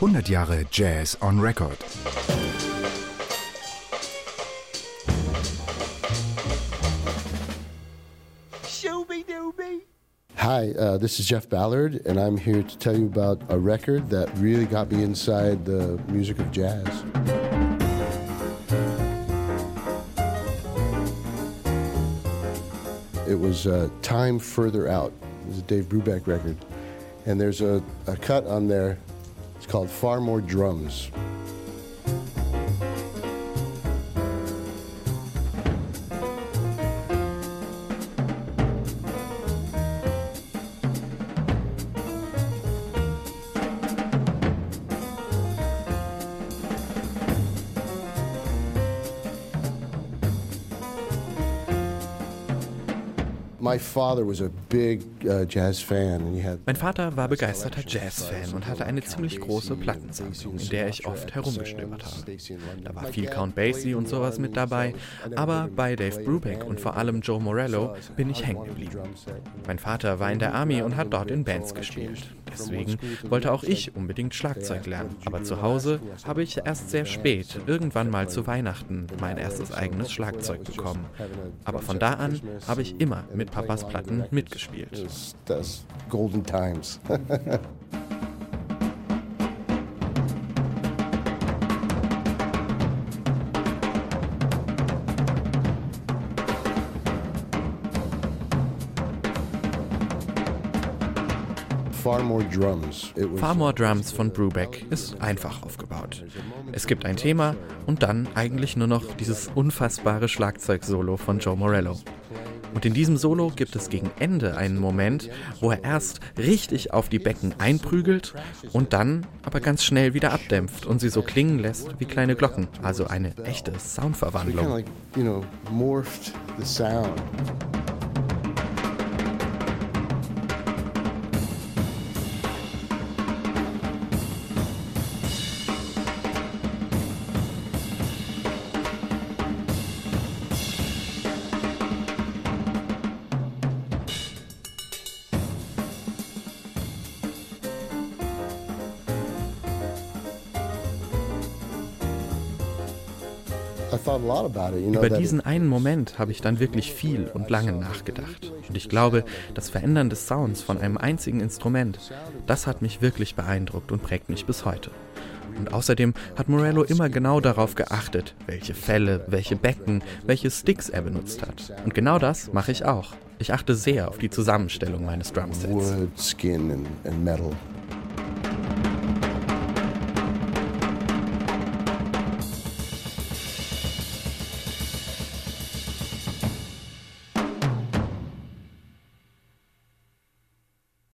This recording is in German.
100 Jahre Jazz on Record. Hi, uh, this is Jeff Ballard, and I'm here to tell you about a record that really got me inside the music of jazz. It was uh, Time Further Out. It was a Dave Brubeck record. And there's a, a cut on there, it's called Far More Drums. Mein Vater war begeisterter Jazzfan und hatte eine ziemlich große Plattensammlung, in der ich oft herumgestöbert habe. Da war viel Count Basie und sowas mit dabei, aber bei Dave Brubeck und vor allem Joe Morello bin ich hängen geblieben. Mein Vater war in der Army und hat dort in Bands gespielt. Deswegen wollte auch ich unbedingt Schlagzeug lernen. Aber zu Hause habe ich erst sehr spät, irgendwann mal zu Weihnachten, mein erstes eigenes Schlagzeug bekommen. Aber von da an habe ich immer mit Papas Platten mitgespielt. das, Golden Times. Far More Drums von Brubeck ist einfach aufgebaut. Es gibt ein Thema und dann eigentlich nur noch dieses unfassbare Schlagzeugsolo von Joe Morello. Und in diesem Solo gibt es gegen Ende einen Moment, wo er erst richtig auf die Becken einprügelt und dann aber ganz schnell wieder abdämpft und sie so klingen lässt wie kleine Glocken. Also eine echte Soundverwandlung. Über diesen einen Moment habe ich dann wirklich viel und lange nachgedacht. Und ich glaube, das Verändern des Sounds von einem einzigen Instrument, das hat mich wirklich beeindruckt und prägt mich bis heute. Und außerdem hat Morello immer genau darauf geachtet, welche Fälle, welche Becken, welche Sticks er benutzt hat. Und genau das mache ich auch. Ich achte sehr auf die Zusammenstellung meines Drumsets. wood, skin, and, and metal.